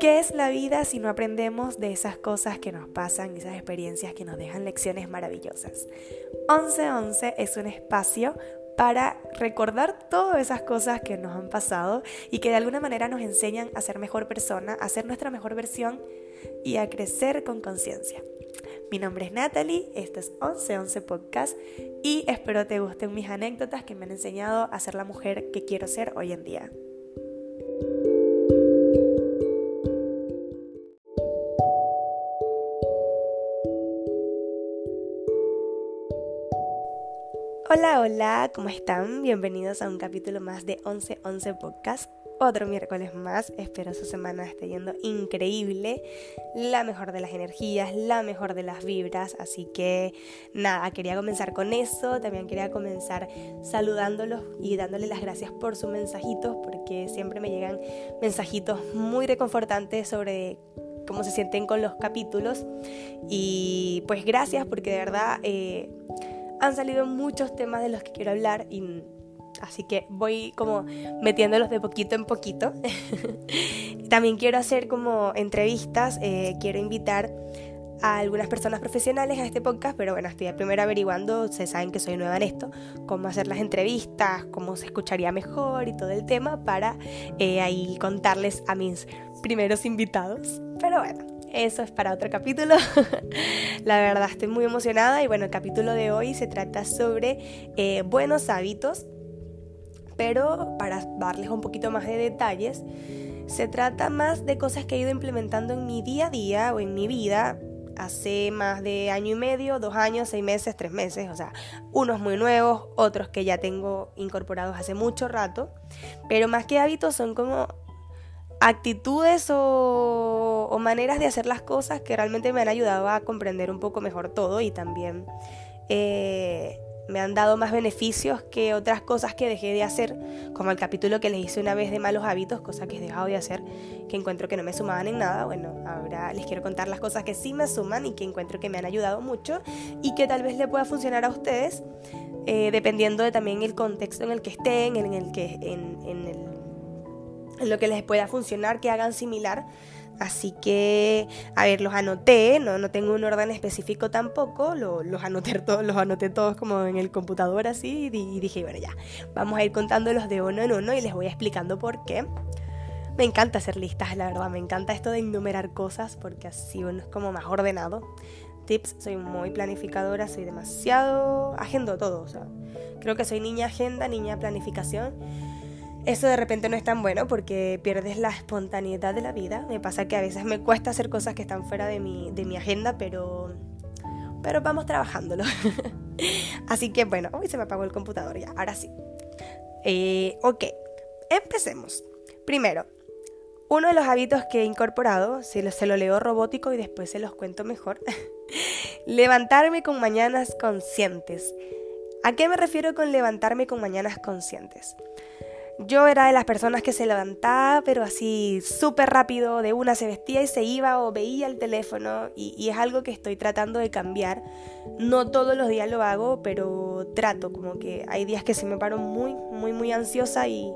¿Qué es la vida si no aprendemos de esas cosas que nos pasan, esas experiencias que nos dejan lecciones maravillosas? 1111 es un espacio para recordar todas esas cosas que nos han pasado y que de alguna manera nos enseñan a ser mejor persona, a ser nuestra mejor versión y a crecer con conciencia. Mi nombre es Natalie, este es 1111 Podcast y espero te gusten mis anécdotas que me han enseñado a ser la mujer que quiero ser hoy en día. Hola, hola, ¿cómo están? Bienvenidos a un capítulo más de 1111 Podcast. Otro miércoles más, espero su semana esté yendo increíble, la mejor de las energías, la mejor de las vibras, así que nada, quería comenzar con eso, también quería comenzar saludándolos y dándoles las gracias por sus mensajitos, porque siempre me llegan mensajitos muy reconfortantes sobre cómo se sienten con los capítulos. Y pues gracias porque de verdad... Eh, han salido muchos temas de los que quiero hablar y así que voy como metiéndolos de poquito en poquito. También quiero hacer como entrevistas, eh, quiero invitar a algunas personas profesionales a este podcast, pero bueno, estoy primero averiguando, se saben que soy nueva en esto, cómo hacer las entrevistas, cómo se escucharía mejor y todo el tema para eh, ahí contarles a mis primeros invitados. Pero bueno, eso es para otro capítulo. la verdad estoy muy emocionada y bueno, el capítulo de hoy se trata sobre eh, buenos hábitos, pero para darles un poquito más de detalles, se trata más de cosas que he ido implementando en mi día a día o en mi vida hace más de año y medio, dos años, seis meses, tres meses, o sea, unos muy nuevos, otros que ya tengo incorporados hace mucho rato, pero más que hábitos son como actitudes o, maneras de hacer las cosas que realmente me han ayudado a comprender un poco mejor todo y también eh, me han dado más beneficios que otras cosas que dejé de hacer, como el capítulo que les hice una vez de malos hábitos, cosas que he dejado de hacer, que encuentro que no me sumaban en nada. Bueno, ahora les quiero contar las cosas que sí me suman y que encuentro que me han ayudado mucho y que tal vez le pueda funcionar a ustedes, eh, dependiendo de también el contexto en el que estén, en el que en, lo que les pueda funcionar, que hagan similar. Así que, a ver, los anoté, no, no tengo un orden específico tampoco, los, anoté todos, los anoté todos como en el computador así y, dije, bueno, ya, vamos a ir contándolos de uno en uno y les voy explicando por qué. Me encanta hacer listas, la verdad, me encanta esto de enumerar cosas porque así uno es como más ordenado. Tips, soy muy planificadora, soy demasiado, agendo todo, o sea, creo que soy niña agenda, niña planificación eso de repente no es tan bueno porque pierdes la espontaneidad de la vida. Me pasa que a veces me cuesta hacer cosas que están fuera de mi, de mi agenda, pero, pero vamos trabajándolo. Así que bueno, hoy se me apagó el computador ya, ahora sí. Eh, ok, empecemos. Primero, uno de los hábitos que he incorporado, se lo, se lo leo robótico y después se los cuento mejor, levantarme con mañanas conscientes. ¿A qué me refiero con levantarme con mañanas conscientes? Yo era de las personas que se levantaba, pero así súper rápido, de una se vestía y se iba o veía el teléfono y, es algo que estoy tratando de cambiar. No todos los días lo hago, pero trato, como que hay días que se me paro muy, muy, muy ansiosa y,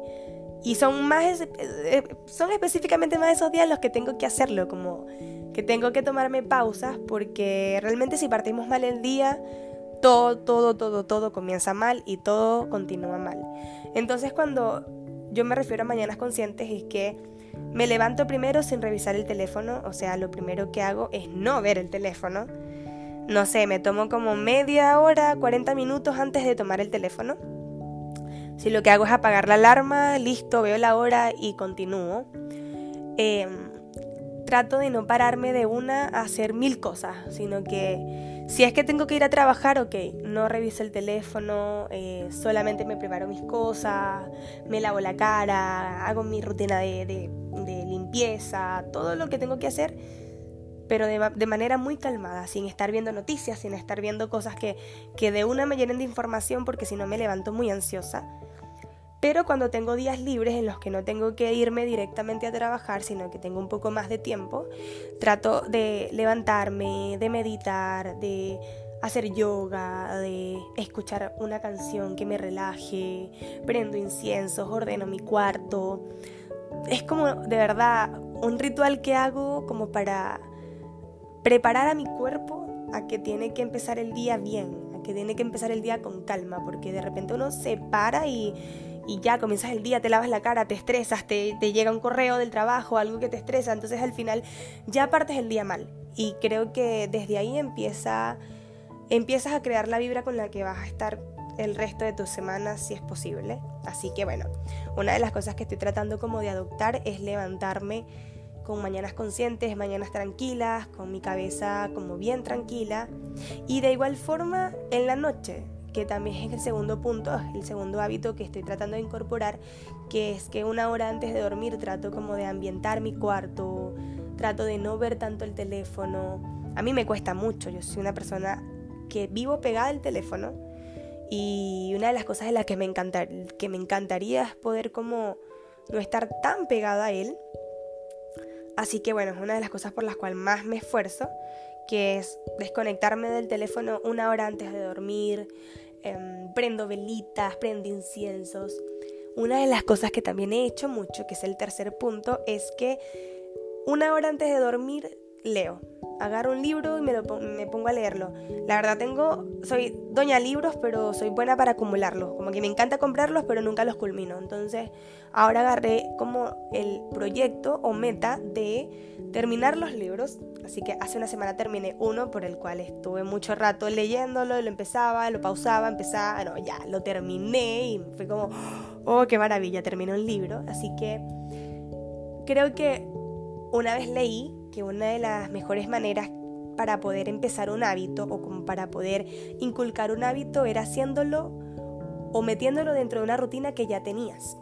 y son más, eh, son específicamente más esos días los que tengo que hacerlo, como que tengo que tomarme pausas porque realmente si partimos mal el día, todo, todo, todo, todo comienza mal y todo continúa mal. Entonces cuando yo me refiero a mañanas conscientes es que me levanto primero sin revisar el teléfono, o sea, lo primero que hago es no ver el teléfono. No sé, me tomo como media hora, 40 minutos antes de tomar el teléfono. Si lo que hago es apagar la alarma, listo, veo la hora y continúo. Em, trato de no pararme de una a hacer mil cosas, sino que si es que tengo que ir a trabajar, ok, no reviso el teléfono, eh, solamente me preparo mis cosas, me lavo la cara, hago mi rutina de, limpieza, todo lo que tengo que hacer, pero de, manera muy calmada, sin estar viendo noticias, sin estar viendo cosas que, que de una me llenen de información, porque si no me levanto muy ansiosa. Pero cuando tengo días libres en los que no tengo que irme directamente a trabajar, sino que tengo un poco más de tiempo, trato de levantarme, de meditar, de hacer yoga, de escuchar una canción que me relaje, prendo inciensos, ordeno mi cuarto. Es como de verdad un ritual que hago como para preparar a mi cuerpo a que tiene que empezar el día bien, a que tiene que empezar el día con calma, porque de repente uno se para y, ya comienzas el día, te lavas la cara, te estresas, te, llega un correo del trabajo, algo que te estresa, entonces al final ya partes el día mal. Y creo que desde ahí empieza, empiezas a crear la vibra con la que vas a estar el resto de tus semanas si es posible. Así que bueno, una de las cosas que estoy tratando como de adoptar es levantarme con mañanas conscientes, mañanas tranquilas, con mi cabeza como bien tranquila. Y de igual forma en la noche, que también es el segundo punto, el segundo hábito que estoy tratando de incorporar, que es que una hora antes de dormir trato como de ambientar mi cuarto, trato de no ver tanto el teléfono. A mí me cuesta mucho, yo soy una persona que vivo pegada al teléfono y una de las cosas de las que me, que me encantaría es poder como no estar tan pegada a él. Así que bueno, es una de las cosas por las cuales más me esfuerzo, que es desconectarme del teléfono una hora antes de dormir, em, prendo velitas, prendo inciensos. Una de las cosas que también he hecho mucho, que es el tercer punto, es que una hora antes de dormir leo agarro un libro y me, lo, me pongo a leerlo. La verdad tengo, soy doña libros, pero soy buena para acumularlos. Como que me encanta comprarlos, pero nunca los culmino. Entonces, ahora agarré como el proyecto o meta de terminar los libros. Así que hace una semana terminé uno por el cual estuve mucho rato leyéndolo, lo empezaba, lo pausaba, empezaba, no, ya, lo terminé y fue como, oh, qué maravilla, terminé un libro. Así que creo que una vez leí que una de las mejores maneras para poder empezar un hábito o como para poder inculcar un hábito era haciéndolo o metiéndolo dentro de una rutina que ya tenías.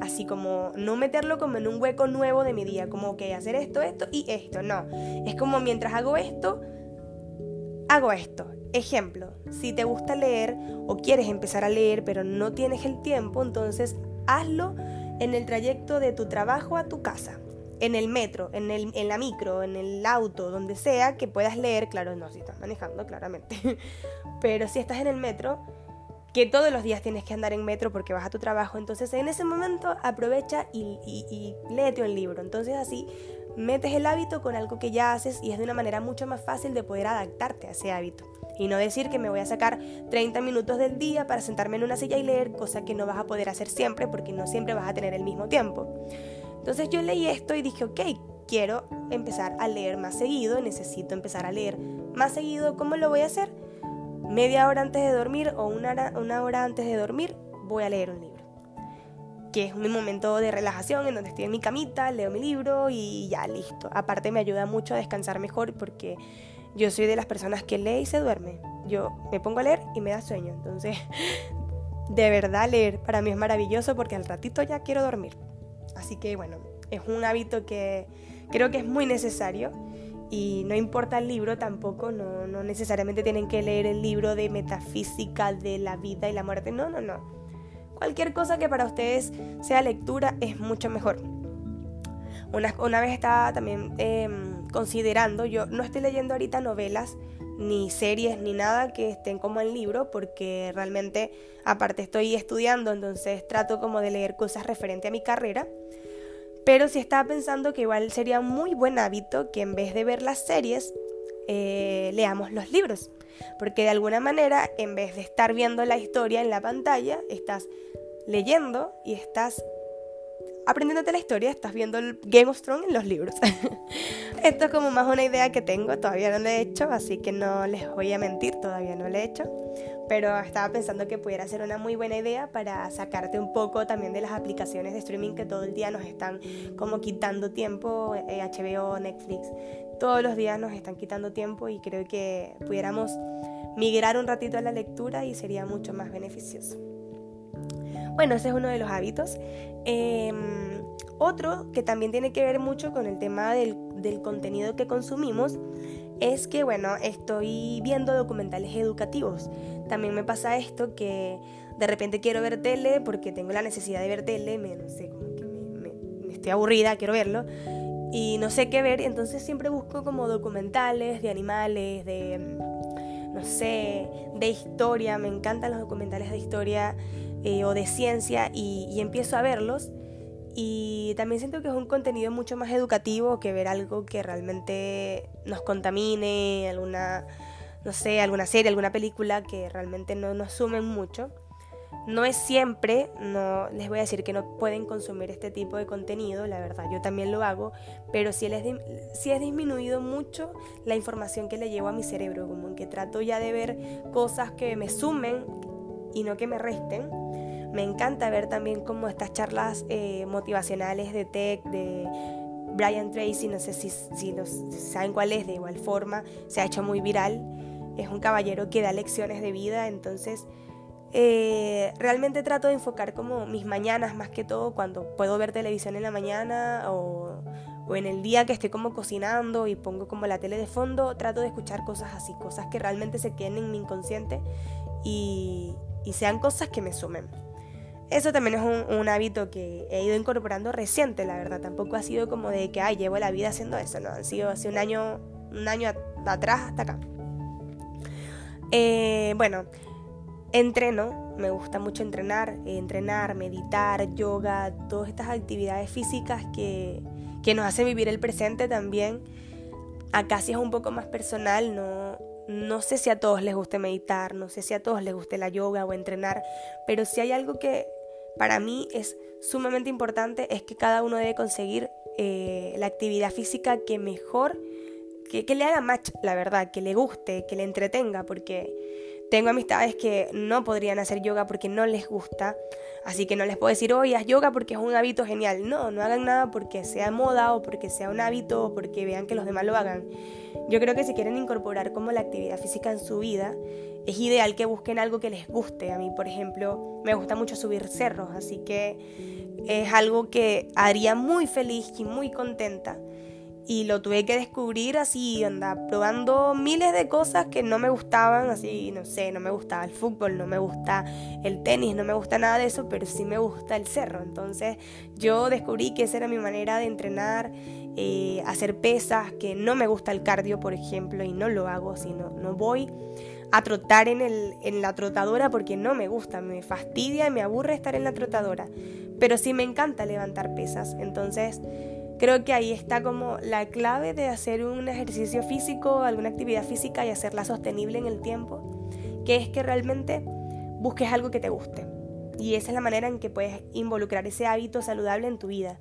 Así como no meterlo como en un hueco nuevo de mi día, como que hacer esto, esto y esto, no. Es como mientras hago esto, hago esto. Ejemplo, si te gusta leer o quieres empezar a leer pero no tienes el tiempo, entonces hazlo en el trayecto de tu trabajo a tu casa en el metro, en, el, en la micro, en el auto, donde sea, que puedas leer, claro, no, si estás manejando, claramente, pero si estás en el metro, que todos los días tienes que andar en metro porque vas a tu trabajo, entonces en ese momento aprovecha y, y, y léete un libro, entonces así metes el hábito con algo que ya haces y es de una manera mucho más fácil de poder adaptarte a ese hábito. Y no decir que me voy a sacar 30 minutos del día para sentarme en una silla y leer, cosa que no vas a poder hacer siempre porque no siempre vas a tener el mismo tiempo. Entonces yo leí esto y dije, ok, quiero empezar a leer más seguido, necesito empezar a leer más seguido. ¿Cómo lo voy a hacer? Media hora antes de dormir o una hora, una hora antes de dormir voy a leer un libro. Que es mi momento de relajación en donde estoy en mi camita, leo mi libro y ya listo. Aparte me ayuda mucho a descansar mejor porque yo soy de las personas que lee y se duerme. Yo me pongo a leer y me da sueño. Entonces, de verdad leer para mí es maravilloso porque al ratito ya quiero dormir. Así que bueno, es un hábito que creo que es muy necesario y no importa el libro tampoco, no, no necesariamente tienen que leer el libro de metafísica de la vida y la muerte, no, no, no. Cualquier cosa que para ustedes sea lectura es mucho mejor. Una, una vez estaba también em, considerando, yo no estoy leyendo ahorita novelas, ni series, ni nada que estén como en libro, porque realmente aparte estoy estudiando, entonces trato como de leer cosas referente a mi carrera. Pero sí estaba pensando que igual sería muy buen hábito que en vez de ver las series, eh, leamos los libros. Porque de alguna manera, en vez de estar viendo la historia en la pantalla, estás leyendo y estás aprendiéndote la historia, estás viendo el Game of Thrones en los libros. Esto es como más una idea que tengo, todavía no lo he hecho, así que no les voy a mentir, todavía no lo he hecho. Pero estaba pensando que pudiera ser una muy buena idea para sacarte un poco también de las aplicaciones de streaming que todo el día nos están como quitando tiempo, HBO, eh, Netflix, todos los días nos están quitando tiempo y creo que pudiéramos migrar un ratito a la lectura y sería mucho más beneficioso. Bueno, ese es uno de los hábitos. Em, otro que también tiene que ver mucho con el tema del, del contenido que consumimos es que, bueno, estoy viendo documentales educativos. También me pasa esto que de repente quiero ver tele porque tengo la necesidad de ver tele, me, no sé, como que me, me, estoy aburrida, quiero verlo y no sé qué ver, entonces siempre busco como documentales de animales, de, no sé, de historia, me encantan los documentales de historia eh, o de ciencia y, empiezo a verlos Y también siento que es un contenido mucho más educativo que ver algo que realmente nos contamine, alguna, no sé, alguna serie, alguna película que realmente no nos sumen mucho. No es siempre, no les voy a decir que no pueden consumir este tipo de contenido, la verdad, yo también lo hago, pero sí, les sí es disminuido mucho la información que le llevo a mi cerebro, como en que trato ya de ver cosas que me sumen y no que me resten. Me encanta ver también como estas charlas eh, motivacionales de tech, de Brian Tracy, no sé si, saben cuál es, de igual forma, se ha hecho muy viral. Es un caballero que da lecciones de vida, entonces eh, realmente trato de enfocar como mis mañanas más que todo cuando puedo ver televisión en la mañana o, en el día que estoy como cocinando y pongo como la tele de fondo, trato de escuchar cosas así, cosas que realmente se queden en mi inconsciente y, sean cosas que me sumen. Eso también es un, hábito que he ido incorporando reciente, la verdad. Tampoco ha sido como de que, ay, llevo la vida haciendo eso, no. Ha sido hace un año, un año atrás hasta acá. Eh, bueno, Entreno, me gusta mucho entrenar, entrenar, meditar, yoga, todas estas actividades físicas que, nos hacen vivir el presente también. Acá sí es un poco más personal, no, no sé si a todos les guste meditar, no sé si a todos les guste la yoga o entrenar, pero si hay algo que para mí es sumamente importante es que cada uno debe conseguir eh, la actividad física que mejor, que, que le haga match, la verdad, que le guste, que le entretenga, porque tengo amistades que no podrían hacer yoga porque no les gusta, así que no les puedo decir, oye, haz yoga porque es un hábito genial. No, no hagan nada porque sea moda o porque sea un hábito o porque vean que los demás lo hagan. Yo creo que si quieren incorporar como la actividad física en su vida, es ideal que busquen algo que les guste. A mí, por ejemplo, me gusta mucho subir cerros, así que es algo que haría muy feliz y muy contenta y lo tuve que descubrir así, anda, probando miles de cosas que no me gustaban, así, no sé, no me gustaba el fútbol, no me gusta el tenis, no me gusta nada de eso, pero sí me gusta el cerro. Entonces yo descubrí que esa era mi manera de entrenar, eh, hacer pesas, que no me gusta el cardio, por ejemplo, y no lo hago, sino no voy a trotar en, el, en la trotadora porque no me gusta, me fastidia y me aburre estar en la trotadora, pero sí me encanta levantar pesas. Entonces Creo que ahí está como la clave de hacer un ejercicio físico, alguna actividad física y hacerla sostenible en el tiempo, que es que realmente busques algo que te guste. Y esa es la manera en que puedes involucrar ese hábito saludable en tu vida.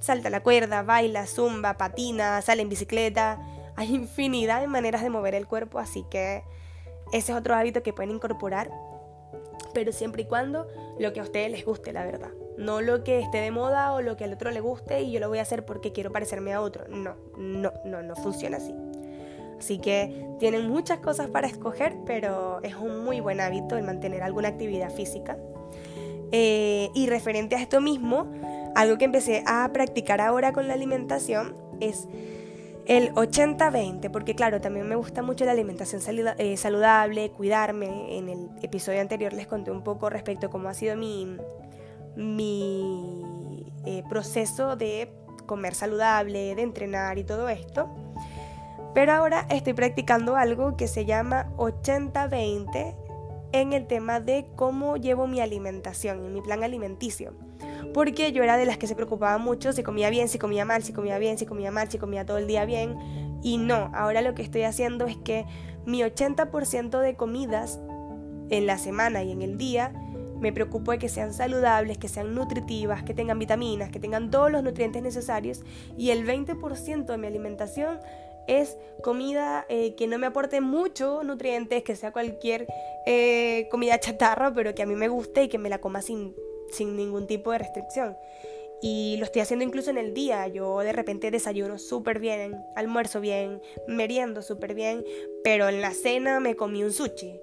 Salta la cuerda, baila, zumba, patina, sale en bicicleta. Hay infinidad de maneras de mover el cuerpo, así que ese es otro hábito que pueden incorporar, pero siempre y cuando lo que a ustedes les guste, la verdad no lo que esté de moda o lo que al otro le guste y yo lo voy a hacer porque quiero parecerme a otro. No, no, no, no funciona así. Así que tienen muchas cosas para escoger, pero es un muy buen hábito el mantener alguna actividad física. Eh, y referente a esto mismo, algo que empecé a practicar ahora con la alimentación es el 80-20, porque claro, también me gusta mucho la alimentación eh, saludable, cuidarme. En el episodio anterior les conté un poco respecto a cómo ha sido mi, mi eh, proceso de comer saludable, de entrenar y todo esto. Pero ahora estoy practicando algo que se llama 80-20 en el tema de cómo llevo mi alimentación, en mi plan alimenticio. Porque yo era de las que se preocupaba mucho si comía bien, si comía mal, si comía bien, si comía mal, si comía todo el día bien. Y no, ahora lo que estoy haciendo es que mi 80% de comidas en la semana y en el día me preocupo de que sean saludables, que sean nutritivas, que tengan vitaminas, que tengan todos los nutrientes necesarios y el 20% de mi alimentación es comida eh, que no me aporte mucho nutrientes, que sea cualquier eh, comida chatarra, pero que a mí me guste y que me la coma sin, sin ningún tipo de restricción. Y lo estoy haciendo incluso en el día. Yo de repente desayuno súper bien, almuerzo bien, meriendo súper bien, pero en la cena me comí un sushi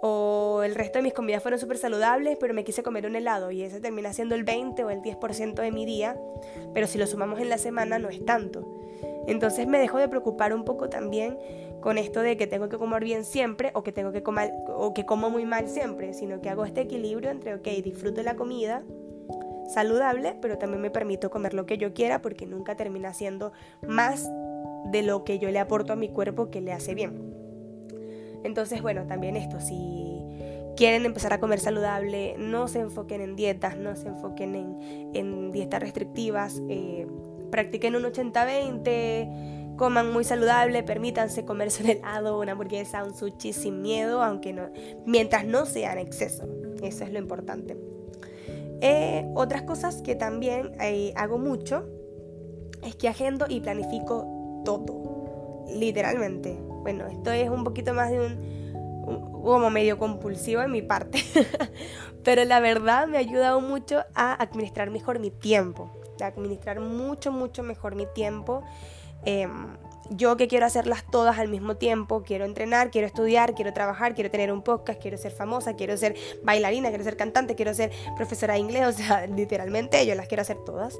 o el resto de mis comidas fueron súper saludables, pero me quise comer un helado y ese termina siendo el 20 o el 10% de mi día, pero si lo sumamos en la semana no es tanto. Entonces me dejo de preocupar un poco también con esto de que tengo que comer bien siempre o que tengo que comer o que como muy mal siempre, sino que hago este equilibrio entre, ok, disfruto la comida saludable, pero también me permito comer lo que yo quiera porque nunca termina siendo más de lo que yo le aporto a mi cuerpo que le hace bien. Entonces, bueno, también esto, si quieren empezar a comer saludable, no se enfoquen en dietas, no se enfoquen en, dietas restrictivas, eh, practiquen un 80-20, coman muy saludable, permítanse comerse un helado, una hamburguesa, un sushi sin miedo, aunque no, mientras no sea en exceso. Eso es lo importante. Eh, otras cosas que también eh, hago mucho es que agendo y planifico todo, literalmente. Bueno, esto es un poquito más de un como medio compulsivo en mi parte, pero la verdad me ha ayudado mucho a administrar mejor mi tiempo, a administrar mucho, mucho mejor mi tiempo. Em, yo que quiero hacerlas todas al mismo tiempo, quiero entrenar, quiero estudiar, quiero trabajar, quiero tener un podcast, quiero ser famosa, quiero ser bailarina, quiero ser cantante, quiero ser profesora de inglés, o sea, literalmente yo las quiero hacer todas.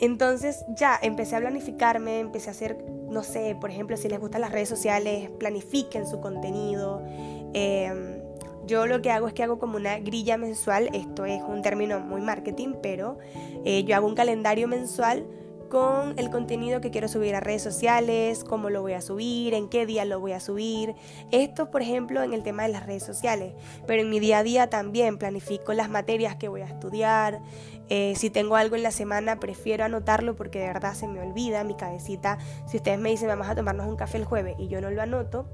Entonces ya empecé a planificarme, empecé a hacer, no sé, por ejemplo, si les gustan las redes sociales, planifiquen su contenido. Em, yo lo que hago es que hago como una grilla mensual, esto es un término muy marketing, pero eh, yo hago un calendario mensual con el contenido que quiero subir a redes sociales, cómo lo voy a subir, en qué día lo voy a subir. Esto, por ejemplo, en el tema de las redes sociales. Pero en mi día a día también planifico las materias que voy a estudiar. Eh, si tengo algo en la semana, prefiero anotarlo porque de verdad se me olvida mi cabecita. Si ustedes me dicen, vamos a tomarnos un café el jueves y yo no lo anoto,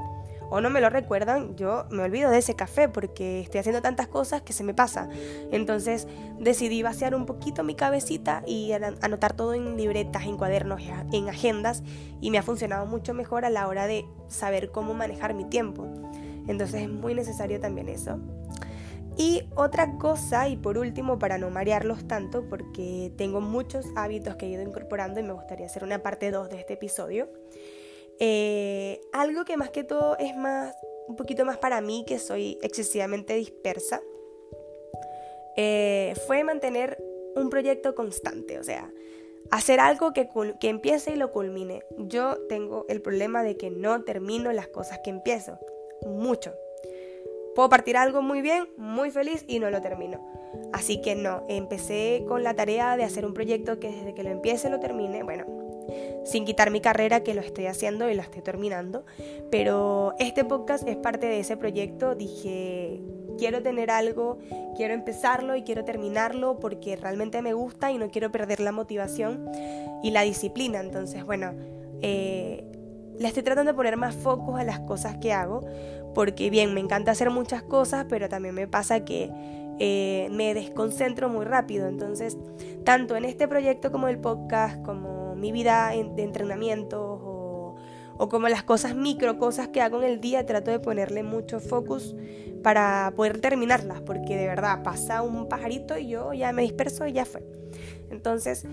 o no me lo recuerdan, yo me olvido de ese café porque estoy haciendo tantas cosas que se me pasa. Entonces decidí vaciar un poquito mi cabecita y anotar todo en libretas, en cuadernos, en agendas y me ha funcionado mucho mejor a la hora de saber cómo manejar mi tiempo. Entonces es muy necesario también eso. Y otra cosa, y por último, para no marearlos tanto, porque tengo muchos hábitos que he ido incorporando y me gustaría hacer una parte 2 de este episodio, eh, algo que más que todo es más, un poquito más para mí, que soy excesivamente dispersa, eh, fue mantener un proyecto constante, o sea, hacer algo que, que empiece y lo culmine. Yo tengo el problema de que no termino las cosas que empiezo, mucho. Puedo partir algo muy bien, muy feliz y no lo termino. Así que no, empecé con la tarea de hacer un proyecto que desde que lo empiece lo termine, bueno, sin quitar mi carrera que lo estoy haciendo y la estoy terminando. Pero este podcast es parte de ese proyecto. Dije, quiero tener algo, quiero empezarlo y quiero terminarlo porque realmente me gusta y no quiero perder la motivación y la disciplina. Entonces, bueno, eh, le estoy tratando de poner más focos a las cosas que hago porque bien, me encanta hacer muchas cosas, pero también me pasa que eh, me desconcentro muy rápido. Entonces, tanto en este proyecto como el podcast, como mi vida de entrenamiento o, o, como las cosas micro, cosas que hago en el día, trato de ponerle mucho focus para poder terminarlas, porque de verdad pasa un pajarito y yo ya me disperso y ya fue. Entonces,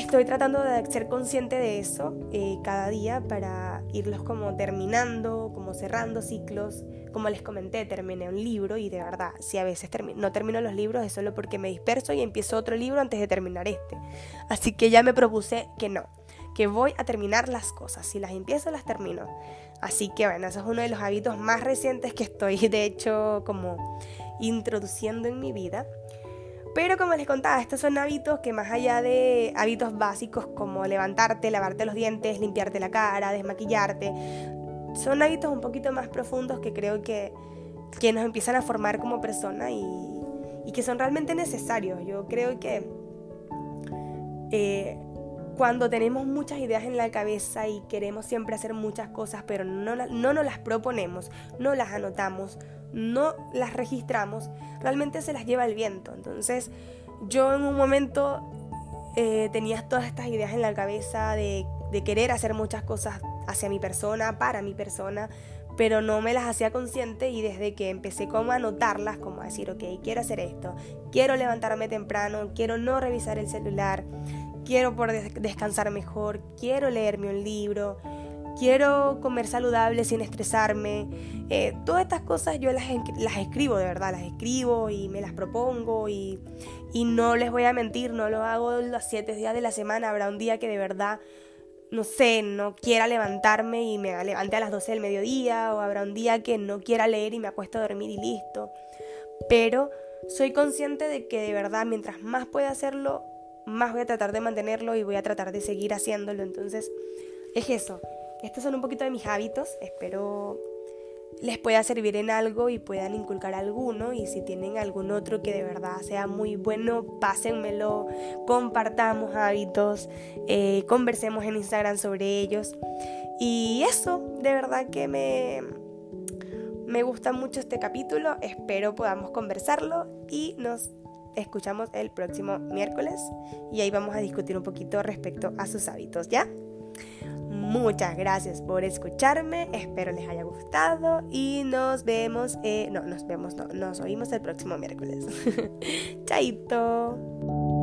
estoy tratando de ser consciente de eso eh, cada día para irlos como terminando, como cerrando ciclos. Como les comenté, terminé un libro y de verdad, si a veces no termino los libros es solo porque me disperso y empiezo otro libro antes de terminar este. Así que ya me propuse que no, que voy a terminar las cosas. Si las empiezo, las termino. Así que bueno, eso es uno de los hábitos más recientes que estoy de hecho como introduciendo en mi vida. Pero como les contaba, estos son hábitos que más allá de hábitos básicos como levantarte, lavarte los dientes, limpiarte la cara, desmaquillarte, son hábitos un poquito más profundos que creo que, que nos empiezan a formar como persona y, que son realmente necesarios. Yo creo que eh, cuando tenemos muchas ideas en la cabeza y queremos siempre hacer muchas cosas, pero no, no nos las proponemos, no las anotamos, no las registramos, realmente se las lleva el viento. Entonces yo en un momento eh, tenía todas estas ideas en la cabeza de, querer hacer muchas cosas hacia mi persona, para mi persona, pero no me las hacía consciente y desde que empecé como a anotarlas, como a decir, ok, quiero hacer esto, quiero levantarme temprano, quiero no revisar el celular, quiero poder descansar mejor, quiero leerme un libro, quiero comer saludable sin estresarme. Eh, todas estas cosas yo las, las, escribo, de verdad, las escribo y me las propongo y, y no les voy a mentir, no lo hago los siete días de la semana, habrá un día que de verdad no sé, no quiera levantarme y me levante a las 12 del mediodía, o habrá un día que no quiera leer y me acuesto a dormir y listo. Pero soy consciente de que de verdad mientras más pueda hacerlo, más voy a tratar de mantenerlo y voy a tratar de seguir haciéndolo. Entonces, es eso. Estos son un poquito de mis hábitos. Espero les pueda servir en algo y puedan inculcar alguno. Y si tienen algún otro que de verdad sea muy bueno, pásenmelo, compartamos hábitos, eh, conversemos en Instagram sobre ellos. Y eso, de verdad que me, me gusta mucho este capítulo. Espero podamos conversarlo y nos escuchamos el próximo miércoles. Y ahí vamos a discutir un poquito respecto a sus hábitos, ¿ya? Muchas gracias por escucharme, espero les haya gustado y nos vemos, eh, no, nos vemos, no, nos oímos el próximo miércoles. Chaito.